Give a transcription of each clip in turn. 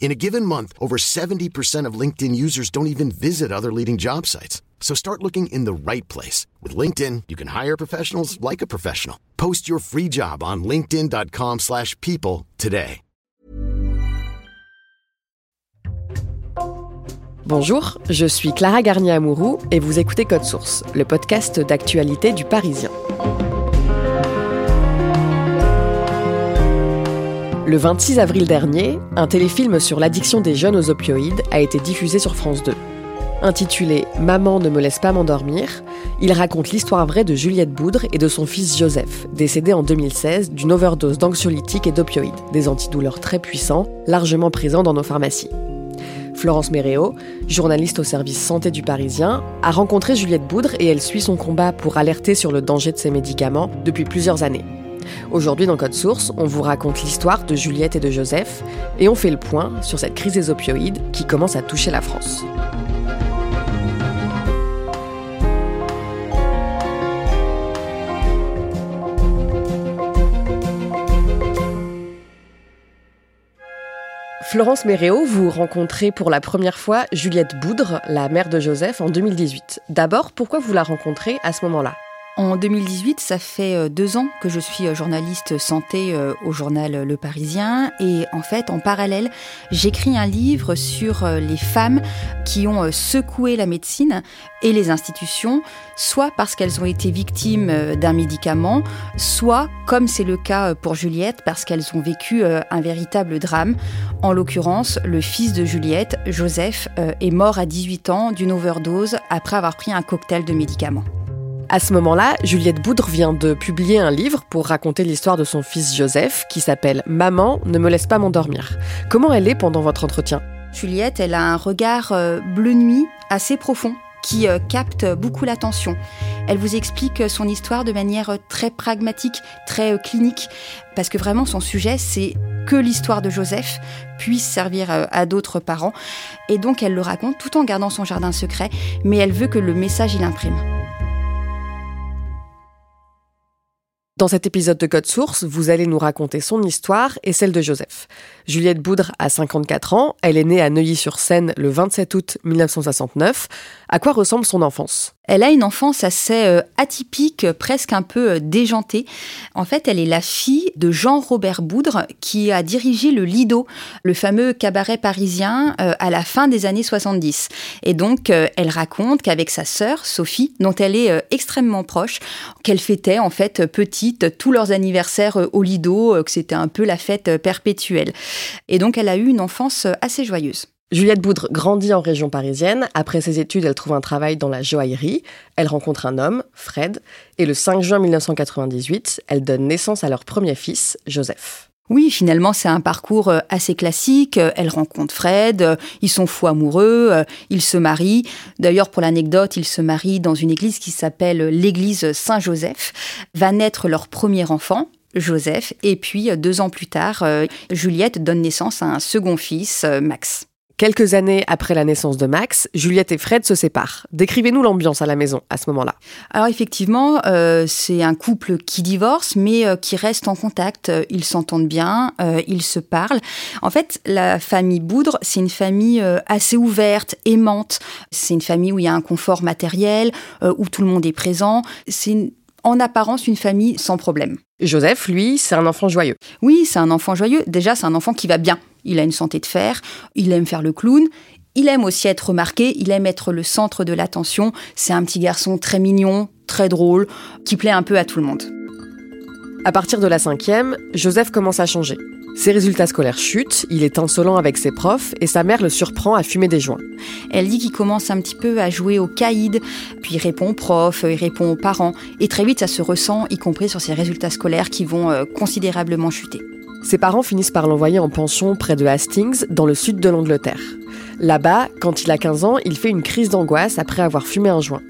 In a given month, over 70% of LinkedIn users don't even visit other leading job sites. So start looking in the right place. With LinkedIn, you can hire professionals like a professional. Post your free job on linkedin.com slash people today. Bonjour, je suis Clara Garnier-Amouroux et vous écoutez Code Source, le podcast d'actualité du Parisien. Le 26 avril dernier, un téléfilm sur l'addiction des jeunes aux opioïdes a été diffusé sur France 2. Intitulé Maman ne me laisse pas m'endormir, il raconte l'histoire vraie de Juliette Boudre et de son fils Joseph, décédé en 2016 d'une overdose d'anxiolytiques et d'opioïdes, des antidouleurs très puissants, largement présents dans nos pharmacies. Florence Méréo, journaliste au service santé du Parisien, a rencontré Juliette Boudre et elle suit son combat pour alerter sur le danger de ces médicaments depuis plusieurs années. Aujourd'hui dans Code Source, on vous raconte l'histoire de Juliette et de Joseph et on fait le point sur cette crise des opioïdes qui commence à toucher la France. Florence Méréo, vous rencontrez pour la première fois Juliette Boudre, la mère de Joseph, en 2018. D'abord, pourquoi vous la rencontrez à ce moment-là? En 2018, ça fait euh, deux ans que je suis euh, journaliste santé euh, au journal Le Parisien. Et en fait, en parallèle, j'écris un livre sur les femmes qui ont secoué la médecine et les institutions, soit parce qu'elles ont été victimes d'un médicament, soit, comme c'est le cas pour Juliette, parce qu'elles ont vécu un véritable drame. En l'occurrence, le fils de Juliette, Joseph, est mort à 18 ans d'une overdose après avoir pris un cocktail de médicaments. À ce moment-là, Juliette Boudre vient de publier un livre pour raconter l'histoire de son fils Joseph qui s'appelle Maman ne me laisse pas m'endormir. Comment elle est pendant votre entretien? Juliette, elle a un regard euh, bleu nuit assez profond qui euh, capte beaucoup l'attention. Elle vous explique son histoire de manière euh, très pragmatique, très clinique, parce que vraiment son sujet, c'est que l'histoire de Joseph puisse servir à d'autres parents. Et donc elle le raconte tout en gardant son jardin secret, mais elle veut que le message il imprime. Dans cet épisode de Code Source, vous allez nous raconter son histoire et celle de Joseph. Juliette Boudre a 54 ans, elle est née à Neuilly-sur-Seine le 27 août 1969. À quoi ressemble son enfance? Elle a une enfance assez euh, atypique, presque un peu euh, déjantée. En fait, elle est la fille de Jean-Robert Boudre qui a dirigé le Lido, le fameux cabaret parisien, euh, à la fin des années 70. Et donc, elle raconte qu'avec sa sœur, Sophie, dont elle est extrêmement proche, qu'elle fêtait en fait petit tous leurs anniversaires au Lido, que c'était un peu la fête perpétuelle. Et donc elle a eu une enfance assez joyeuse. Juliette Boudre grandit en région parisienne. Après ses études, elle trouve un travail dans la joaillerie. Elle rencontre un homme, Fred, et le 5 juin 1998, elle donne naissance à leur premier fils, Joseph. Oui, finalement, c'est un parcours euh, assez classique. Elle rencontre Fred, euh, ils sont fous amoureux, euh, ils se marient. D'ailleurs, pour l'anecdote, ils se marient dans une église qui s'appelle l'église Saint-Joseph. Va naître leur premier enfant, Joseph, et puis deux ans plus tard, Juliette donne naissance à un second fils, Max. Quelques années après la naissance de Max, Juliette et Fred se séparent. Décrivez-nous l'ambiance à la maison à ce moment-là. Alors effectivement, euh, c'est un couple qui divorce, mais euh, qui reste en contact. Ils s'entendent bien, euh, ils se parlent. En fait, la famille Boudre, c'est une famille assez ouverte, aimante. C'est une famille où il y a un confort matériel, où tout le monde est présent. C'est en apparence une famille sans problème. Joseph, lui, c'est un enfant joyeux. Oui, c'est un enfant joyeux. Déjà, c'est un enfant qui va bien. Il a une santé de fer, il aime faire le clown, il aime aussi être remarqué, il aime être le centre de l'attention. C'est un petit garçon très mignon, très drôle, qui plaît un peu à tout le monde. À partir de la cinquième, Joseph commence à changer. Ses résultats scolaires chutent, il est insolent avec ses profs et sa mère le surprend à fumer des joints. Elle dit qu'il commence un petit peu à jouer au caïd, puis il répond aux profs, il répond aux parents, et très vite ça se ressent, y compris sur ses résultats scolaires qui vont euh, considérablement chuter. Ses parents finissent par l'envoyer en pension près de Hastings, dans le sud de l'Angleterre. Là-bas, quand il a 15 ans, il fait une crise d'angoisse après avoir fumé un joint.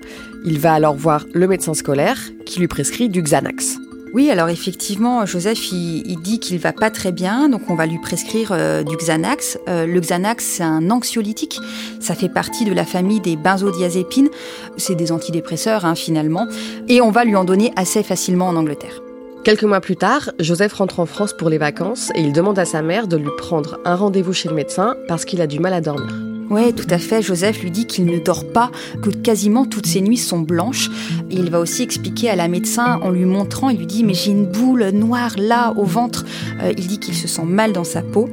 Il va alors voir le médecin scolaire qui lui prescrit du Xanax. Oui, alors effectivement, Joseph, il, dit qu'il va pas très bien, donc on va lui prescrire euh, du Xanax. Euh, le Xanax, c'est un anxiolytique. Ça fait partie de la famille des benzodiazépines. C'est des antidépresseurs, hein, finalement. Et on va lui en donner assez facilement en Angleterre. Quelques mois plus tard, Joseph rentre en France pour les vacances et il demande à sa mère de lui prendre un rendez-vous chez le médecin parce qu'il a du mal à dormir. Oui, tout à fait. Joseph lui dit qu'il ne dort pas, que quasiment toutes ses nuits sont blanches. il va aussi expliquer à la médecin en lui montrant, il lui dit mais j'ai une boule noire là au ventre. Euh, il dit qu'il se sent mal dans sa peau.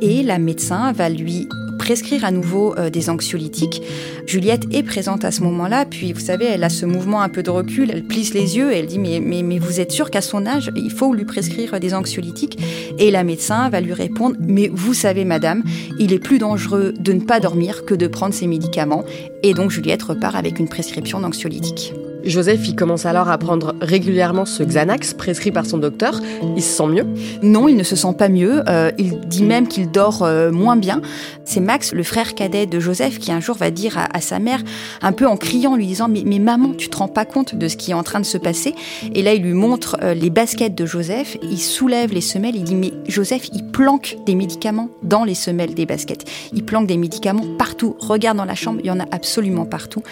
Et la médecin va lui prescrire à nouveau euh, des anxiolytiques. Juliette est présente à ce moment-là, puis vous savez, elle a ce mouvement un peu de recul, elle plisse les yeux et elle dit mais, mais, mais vous êtes sûr qu'à son âge, il faut lui prescrire des anxiolytiques? Et la médecin va lui répondre mais vous savez madame, il est plus dangereux de ne pas dormir que de prendre ces médicaments. Et donc Juliette repart avec une prescription d'anxiolytiques. Joseph, il commence alors à prendre régulièrement ce Xanax prescrit par son docteur. Il se sent mieux? Non, il ne se sent pas mieux. Euh, il dit même qu'il dort euh, moins bien. C'est Max, le frère cadet de Joseph, qui un jour va dire à, sa mère, un peu en criant, lui disant mais, mais, maman, tu te rends pas compte de ce qui est en train de se passer? Et là, il lui montre euh, les baskets de Joseph. Il soulève les semelles. Il dit mais Joseph, il planque des médicaments dans les semelles des baskets. Il planque des médicaments partout. Regarde dans la chambre, il y en a absolument partout.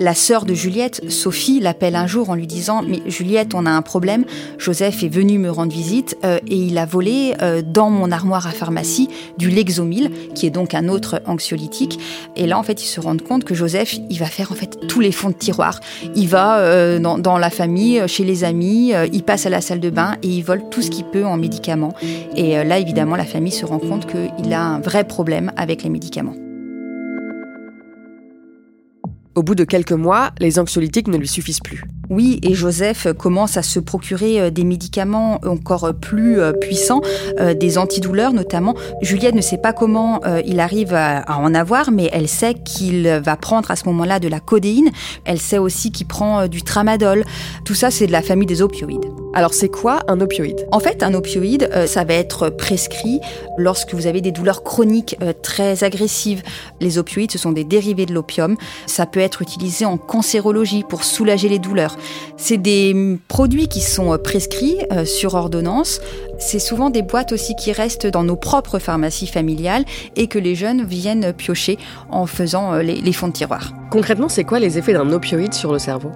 La sœur de Juliette, Sophie, l'appelle un jour en lui disant Mais Juliette, on a un problème. Joseph est venu me rendre visite euh, et il a volé euh, dans mon armoire à pharmacie du Lexomil, qui est donc un autre anxiolytique. Et là, en fait, ils se rendent compte que Joseph, il va faire en fait tous les fonds de tiroir. Il va euh, dans, la famille, chez les amis, il passe à la salle de bain et il vole tout ce qu'il peut en médicaments. Et là, évidemment, la famille se rend compte qu'il a un vrai problème avec les médicaments. Au bout de quelques mois, les anxiolytiques ne lui suffisent plus. Oui, et Joseph commence à se procurer euh, des médicaments encore plus euh, puissants, euh, des antidouleurs notamment. Juliette ne sait pas comment il arrive à en avoir, mais elle sait qu'il va prendre à ce moment-là de la codéine. Elle sait aussi qu'il prend du tramadol. Tout ça, c'est de la famille des opioïdes. Alors c'est quoi un opioïde? En fait, un opioïde, ça va être prescrit lorsque vous avez des douleurs chroniques très agressives. Les opioïdes, ce sont des dérivés de l'opium. Ça peut être utilisé en cancérologie pour soulager les douleurs. C'est des produits qui sont euh, prescrits euh, sur ordonnance. C'est souvent des boîtes aussi qui restent dans nos propres pharmacies familiales et que les jeunes viennent piocher en faisant euh, les, fonds de tiroir. Concrètement, c'est quoi les effets d'un opioïde sur le cerveau?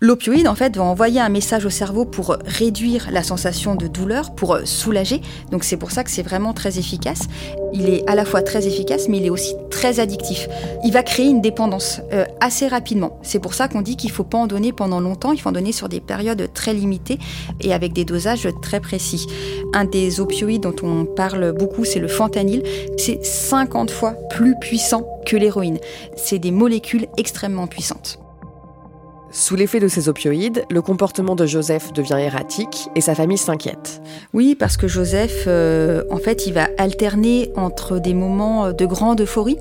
L'opioïde, en fait, va envoyer un message au cerveau pour réduire la sensation de douleur, pour soulager. Donc c'est pour ça que c'est vraiment très efficace. Il est à la fois très efficace, mais il est aussi très addictif. Il va créer une dépendance assez rapidement. C'est pour ça qu'on dit qu'il ne faut pas en donner pendant longtemps, il faut en donner sur des périodes très limitées et avec des dosages très précis. Un des opioïdes dont on parle beaucoup, c'est le fentanyl. C'est 50 fois plus puissant que l'héroïne. C'est des molécules extrêmement puissantes. Sous l'effet de ces opioïdes, le comportement de Joseph devient erratique et sa famille s'inquiète. Oui, parce que Joseph, euh, en fait, il va alterner entre des moments de grande euphorie,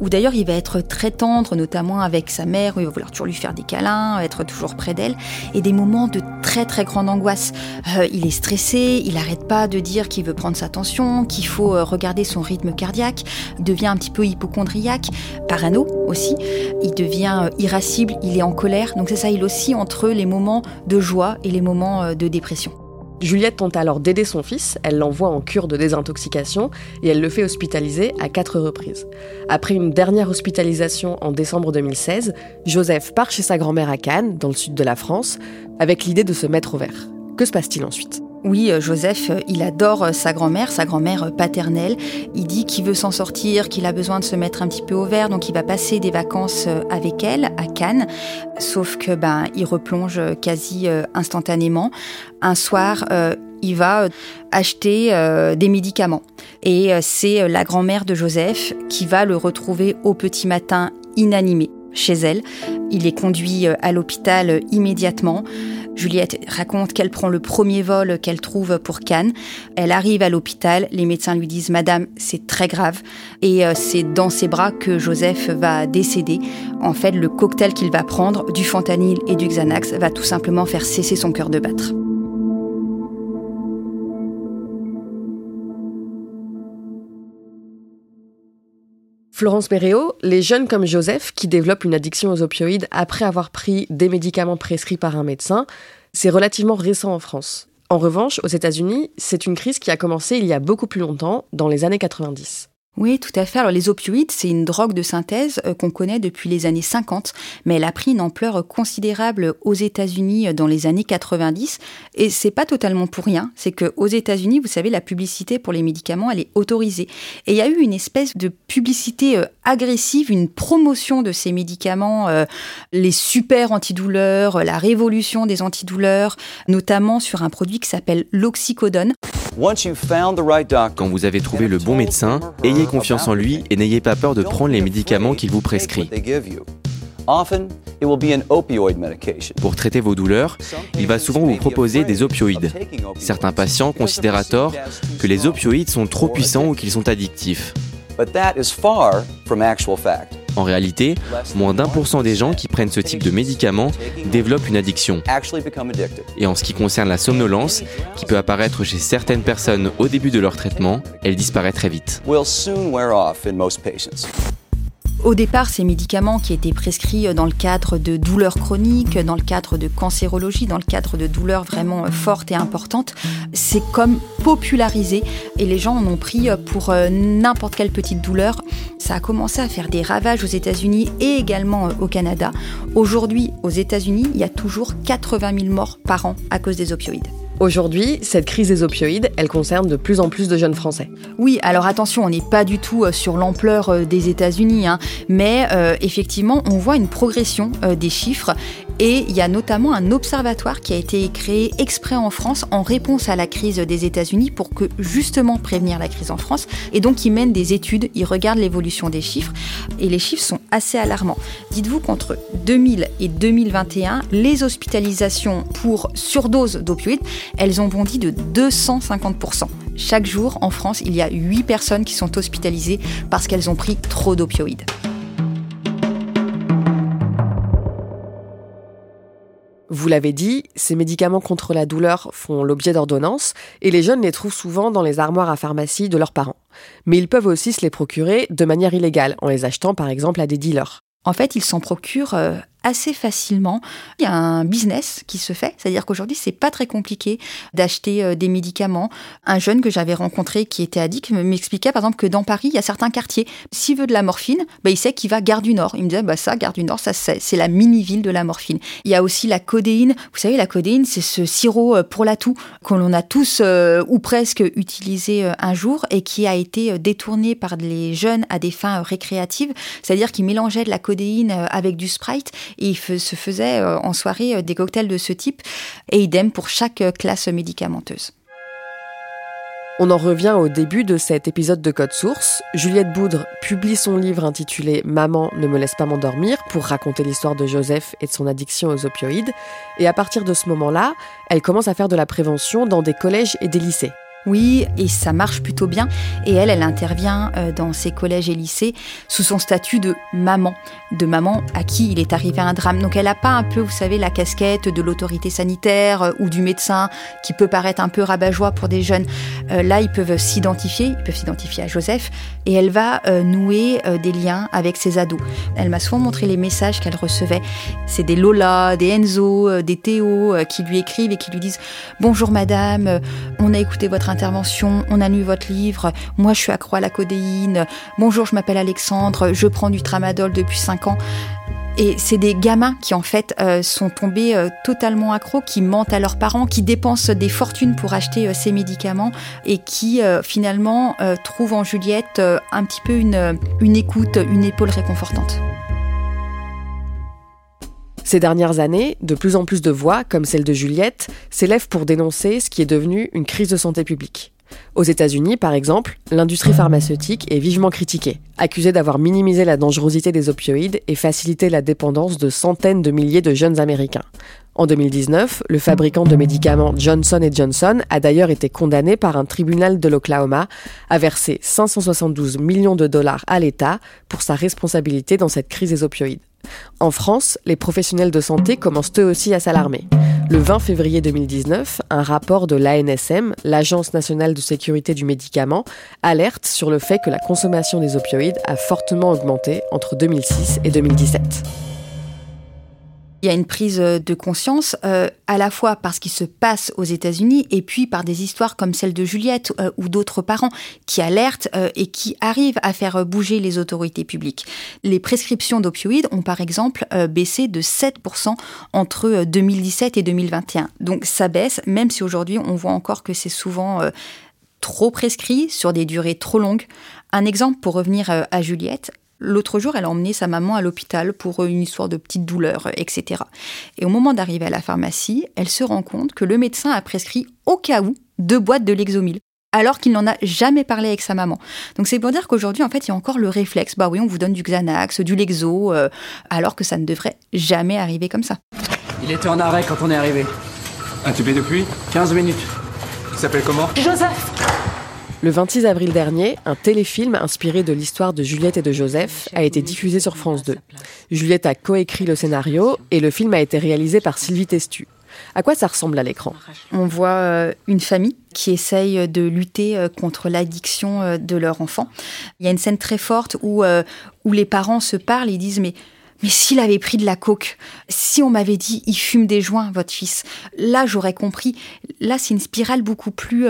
où d'ailleurs il va être très tendre, notamment avec sa mère, où il va vouloir toujours lui faire des câlins, être toujours près d'elle, et des moments de très très grande angoisse. Euh, il est stressé, il n'arrête pas de dire qu'il veut prendre sa tension, qu'il faut euh, regarder son rythme cardiaque, devient un petit peu hypochondriaque, parano aussi, il devient irascible, il est en colère. Ça, il aussi entre les moments de joie et les moments euh, de dépression. Juliette tente alors d'aider son fils, elle l'envoie en cure de désintoxication et elle le fait hospitaliser à quatre reprises. Après une dernière hospitalisation en décembre 2016, Joseph part chez sa grand-mère à Cannes, dans le sud de la France, avec l'idée de se mettre au vert. Que se passe-t-il ensuite? Oui, euh, Joseph, euh, il adore euh, sa grand-mère, sa grand-mère paternelle. Il dit qu'il veut s'en sortir, qu'il a besoin de se mettre un petit peu au vert, donc il va passer des vacances avec elle à Cannes. Sauf que ben, il replonge quasi instantanément. Un soir, il va acheter des médicaments. Et c'est la grand-mère de Joseph qui va le retrouver au petit matin inanimé chez elle. Il est conduit à l'hôpital immédiatement. Juliette raconte qu'elle prend le premier vol qu'elle trouve pour Cannes. Elle arrive à l'hôpital, les médecins lui disent Madame, c'est très grave. Et euh, c'est dans ses bras que Joseph va décéder. En fait, le cocktail qu'il va prendre, du fentanyl et du Xanax, va tout simplement faire cesser son cœur de battre. Florence Méréo, les jeunes comme Joseph qui développent une addiction aux opioïdes après avoir pris des médicaments prescrits par un médecin, c'est relativement récent en France. En revanche, aux États-Unis, c'est une crise qui a commencé il y a beaucoup plus longtemps, dans les années 90. Oui, tout à fait. Alors les opioïdes, c'est une drogue de synthèse euh, qu'on connaît depuis les années 50, mais elle a pris une ampleur considérable aux États-Unis euh, dans les années 90 et c'est pas totalement pour rien, c'est que aux États-Unis, vous savez, la publicité pour les médicaments, elle est autorisée et il y a eu une espèce de publicité euh, agressive, une promotion de ces médicaments, les super antidouleurs, la révolution des antidouleurs, notamment sur un produit qui s'appelle l'oxycodone. Quand vous avez trouvé le bon médecin, ayez confiance en lui et n'ayez pas peur de prendre les médicaments qu'il vous prescrit. Pour traiter vos douleurs, il va souvent vous proposer des opioïdes. Certains patients considèrent à tort que les opioïdes sont trop puissants ou qu'ils sont addictifs. En réalité, moins d'un pour cent des gens qui prennent ce type de médicaments développent une addiction. Et en ce qui concerne la somnolence, qui peut apparaître chez certaines personnes au début de leur traitement, elle disparaît très vite. Au départ, ces médicaments qui étaient prescrits dans le cadre de douleurs chroniques, dans le cadre de cancérologie, dans le cadre de douleurs vraiment fortes et importantes, c'est comme popularisé et les gens en ont pris pour euh, n'importe quelle petite douleur. Ça a commencé à faire des ravages aux États-Unis et également euh, au Canada. Aujourd'hui, aux États-Unis, il y a toujours 80 000 morts par an à cause des opioïdes. Aujourd'hui, cette crise des opioïdes, elle concerne de plus en plus de jeunes Français. Oui, alors attention, on n'est pas du tout euh, sur l'ampleur euh, des États-Unis, hein, mais euh, effectivement, on voit une progression des chiffres et il y a notamment un observatoire qui a été créé exprès en France en réponse à la crise des États-Unis pour que justement prévenir la crise en France. Et donc, il mène des études, il regarde l'évolution des chiffres et les chiffres sont assez alarmants. Dites-vous qu'entre 2000 et 2021, les hospitalisations pour surdose d'opioïdes elles ont bondi de 250%. Chaque jour, en France, il y a 8 personnes qui sont hospitalisées parce qu'elles ont pris trop d'opioïdes. Vous l'avez dit, ces médicaments contre la douleur font l'objet d'ordonnances et les jeunes les trouvent souvent dans les armoires à pharmacie de leurs parents. Mais ils peuvent aussi se les procurer de manière illégale, en les achetant par exemple à des dealers. En fait, ils s'en procurent euh, assez facilement. Il y a un business qui se fait, c'est-à-dire qu'aujourd'hui, c'est pas très compliqué d'acheter euh, des médicaments. Un jeune que j'avais rencontré qui était addict m'expliquait par exemple que dans Paris, il y a certains quartiers, s'il veut de la morphine, bah, il sait qu'il va Gare du Nord. Il me disait, bah, ça, Gare du Nord, c'est la mini-ville de la morphine. Il y a aussi la codéine. Vous savez, la codéine, c'est ce sirop euh, pour la toux que l'on a tous euh, ou presque utilisé un jour et qui a été détourné par les jeunes à des fins récréatives, c'est-à-dire qu'ils mélangeaient de la codéine avec du Sprite il se faisait euh, en soirée euh, des cocktails de ce type, et idem pour chaque euh, classe médicamenteuse. On en revient au début de cet épisode de Code Source. Juliette Boudre publie son livre intitulé Maman ne me laisse pas m'endormir pour raconter l'histoire de Joseph et de son addiction aux opioïdes. Et à partir de ce moment-là, elle commence à faire de la prévention dans des collèges et des lycées. Oui, et ça marche plutôt bien. Et elle, elle intervient euh, dans ses collèges et lycées sous son statut de maman, de maman à qui il est arrivé un drame. Donc elle n'a pas un peu, vous savez, la casquette de l'autorité sanitaire euh, ou du médecin qui peut paraître un peu rabat-joie pour des jeunes. Euh, là, ils peuvent s'identifier, ils peuvent s'identifier à Joseph, et elle va nouer des liens avec ses ados. Elle m'a souvent montré les messages qu'elle recevait. C'est des Lola, des Enzo, des Théo qui lui écrivent et qui lui disent Bonjour madame, on a écouté votre intervention, on a lu votre livre, moi je suis accro à la codéine, bonjour je m'appelle Alexandre, je prends du tramadol depuis 5 ans. Et c'est des gamins qui en fait euh, sont tombés euh, totalement accros, qui mentent à leurs parents, qui dépensent des fortunes pour acheter euh, ces médicaments et qui finalement trouvent en Juliette un petit peu une, une écoute, une épaule réconfortante. Ces dernières années, de plus en plus de voix, comme celle de Juliette, s'élèvent pour dénoncer ce qui est devenu une crise de santé publique. Aux États-Unis, par exemple, l'industrie pharmaceutique est vivement critiquée, accusée d'avoir minimisé la dangerosité des opioïdes et facilité la dépendance de centaines de milliers de jeunes Américains. En 2019, le fabricant de médicaments Johnson Johnson a d'ailleurs été condamné par un tribunal de l'Oklahoma à verser 572 millions de dollars à l'État pour sa responsabilité dans cette crise des opioïdes. En France, les professionnels de santé commencent eux aussi à s'alarmer. Le 20 février 2019, un rapport de l'ANSM, l'Agence nationale de sécurité du médicament, alerte sur le fait que la consommation des opioïdes a fortement augmenté entre 2006 et 2017. Il y a une prise de conscience euh, à la fois parce qu'il se passe aux États-Unis et puis par des histoires comme celle de Juliette euh, ou d'autres parents qui alertent euh, et qui arrivent à faire bouger les autorités publiques. Les prescriptions d'opioïdes ont par exemple baissé de 7% entre 2017 et 2021. Donc ça baisse, même si aujourd'hui on voit encore que c'est souvent trop prescrit sur des durées trop longues. Un exemple pour revenir à Juliette, L'autre jour, elle a emmené sa maman à l'hôpital pour une histoire de petite douleur, etc. Et au moment d'arriver à la pharmacie, elle se rend compte que le médecin a prescrit au cas où deux boîtes de Lexomil alors qu'il n'en a jamais parlé avec sa maman. Donc c'est pour dire qu'aujourd'hui, en fait, il y a encore le réflexe, bah oui, on vous donne du Xanax, du Lexo, euh, alors que ça ne devrait jamais arriver comme ça. Il était en arrêt quand on est arrivé. Intubé depuis 15 minutes. Il s'appelle comment? Joseph le 26 avril dernier, un téléfilm inspiré de l'histoire de Juliette et de Joseph a été diffusé sur France 2. Juliette a coécrit le scénario et le film a été réalisé par Sylvie Testu. À quoi ça ressemble à l'écran? On voit euh, une famille qui essaye de lutter euh, contre l'addiction euh, de leur enfant. Il y a une scène très forte où, où les parents se parlent et disent mais mais s'il avait pris de la coke, si on m'avait dit il fume des joints, votre fils, là j'aurais compris. Là, c'est une spirale beaucoup plus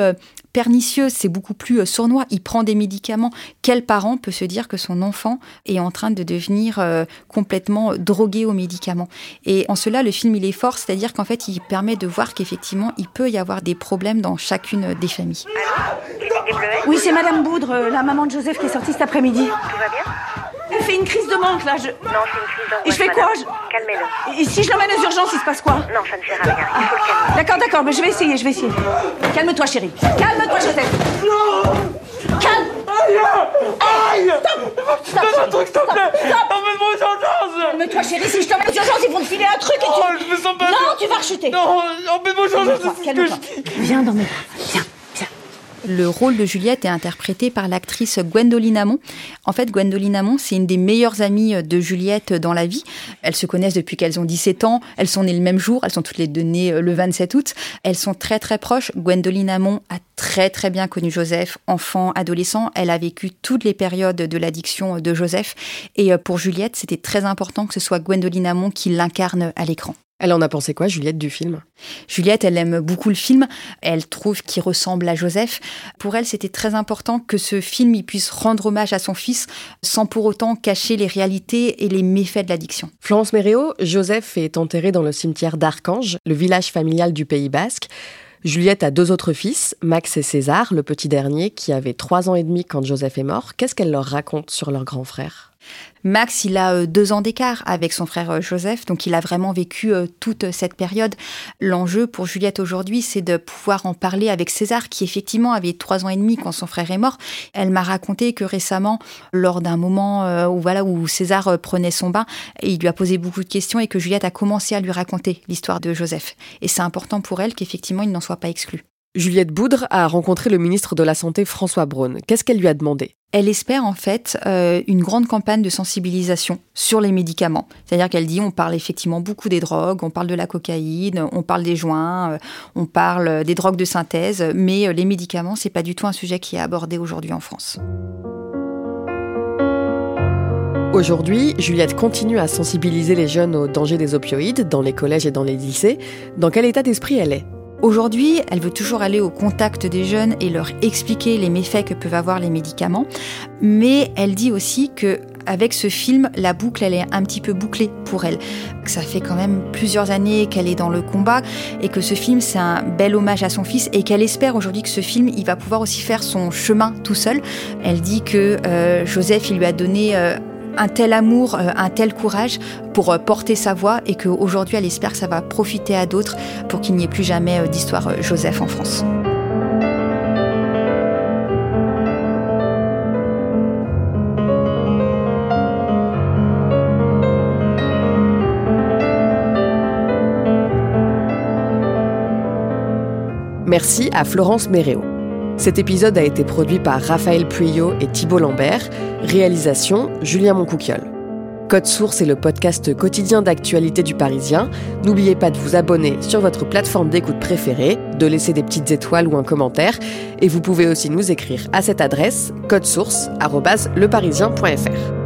pernicieuse, c'est beaucoup plus euh, sournois. Il prend des médicaments. Quel parent peut se dire que son enfant est en train de devenir euh, complètement drogué aux médicaments? Et en cela, le film, il est fort, c'est-à-dire qu'en fait, il permet de voir qu'effectivement, il peut y avoir des problèmes dans chacune des familles. Oui, c'est Madame Boudre, euh, la maman de Joseph qui est sortie cet après-midi. Tout va bien? Elle fait une crise de manque, là. Je... Non, c'est une crise d'angoisse. Et je fais quoi Calmez-le. Et si je l'emmène aux urgences, il se passe quoi Non, ça ne sert à rien. Il faut le calmer. D'accord, d'accord, mais je vais essayer, je vais essayer. Calme-toi, chérie. Calme-toi, Joseph. Non Calme Aïe Aïe Stop Stop un truc, s'il te plaît Emmène-moi aux urgences Calme-toi, chérie. Si je t'emmène aux urgences, ils vont te filer un truc et tu... Oh, je me sens pas Non, tu vas rechuter. Non, emmène-moi aux urgences, c'est ce que je Viens dans mes bras. Le rôle de Juliette est interprété par l'actrice Gwendoline Amon. En fait, Gwendoline Amon, c'est une des meilleures amies de Juliette dans la vie. Elles se connaissent depuis qu'elles ont 17 ans. Elles sont nées le même jour. Elles sont toutes les deux nées euh, le 27 août. Elles sont très très proches. Gwendoline Amon a très très bien connu Joseph, enfant, adolescent. Elle a vécu toutes les périodes de l'addiction de Joseph. Et euh, pour Juliette, c'était très important que ce soit Gwendoline Amon qui l'incarne à l'écran. Elle en a pensé quoi, Juliette, du film? Juliette, elle aime beaucoup le film. Elle trouve qu'il ressemble à Joseph. Pour elle, c'était très important que ce film il puisse rendre hommage à son fils sans pour autant cacher les réalités et les méfaits de l'addiction. Florence Méréo, Joseph est enterré dans le cimetière d'Archange, le village familial du Pays Basque. Juliette a deux autres fils, Max et César, le petit dernier, qui avait trois ans et demi quand Joseph est mort. Qu'est-ce qu'elle leur raconte sur leur grand frère? Max, il a euh, deux ans d'écart avec son frère euh, Joseph, donc il a vraiment vécu euh, toute cette période. L'enjeu pour Juliette aujourd'hui, c'est de pouvoir en parler avec César, qui effectivement avait trois ans et demi quand son frère est mort. Elle m'a raconté que récemment, lors d'un moment où César prenait son bain, il lui a posé beaucoup de questions et que Juliette a commencé à lui raconter l'histoire de Joseph. Et c'est important pour elle qu'effectivement il n'en soit pas exclu. Juliette Boudre a rencontré le ministre de la Santé François Braun. Qu'est-ce qu'elle lui a demandé? Elle espère en fait euh, une grande campagne de sensibilisation sur les médicaments. C'est-à-dire qu'elle dit on parle effectivement beaucoup des drogues, on parle de la cocaïne, on parle des joints, euh, on parle des drogues de synthèse, mais euh, les médicaments c'est pas du tout un sujet qui est abordé aujourd'hui en France. Aujourd'hui, Juliette continue à sensibiliser les jeunes aux dangers des opioïdes dans les collèges et dans les lycées. Dans quel état d'esprit elle est? Aujourd'hui, elle veut toujours aller au contact des jeunes et leur expliquer les méfaits que peuvent avoir les médicaments, mais elle dit aussi que avec ce film, la boucle, elle est un petit peu bouclée pour elle. Ça fait quand même plusieurs années qu'elle est dans le combat et que ce film, c'est un bel hommage à son fils et qu'elle espère aujourd'hui que ce film, il va pouvoir aussi faire son chemin tout seul. Elle dit que euh, Joseph, il lui a donné euh, un tel amour, euh, un tel courage pour euh, porter sa voix et qu'aujourd'hui elle espère que ça va profiter à d'autres pour qu'il n'y ait plus jamais euh, d'histoire Joseph en France. Merci à Florence Méréo. Cet épisode a été produit par Raphaël Pueyo et Thibault Lambert. Réalisation Julien Moncouquiol. Code Source est le podcast quotidien d'actualité du Parisien. N'oubliez pas de vous abonner sur votre plateforme d'écoute préférée, de laisser des petites étoiles ou un commentaire. Et vous pouvez aussi nous écrire à cette adresse codesource@leparisien.fr.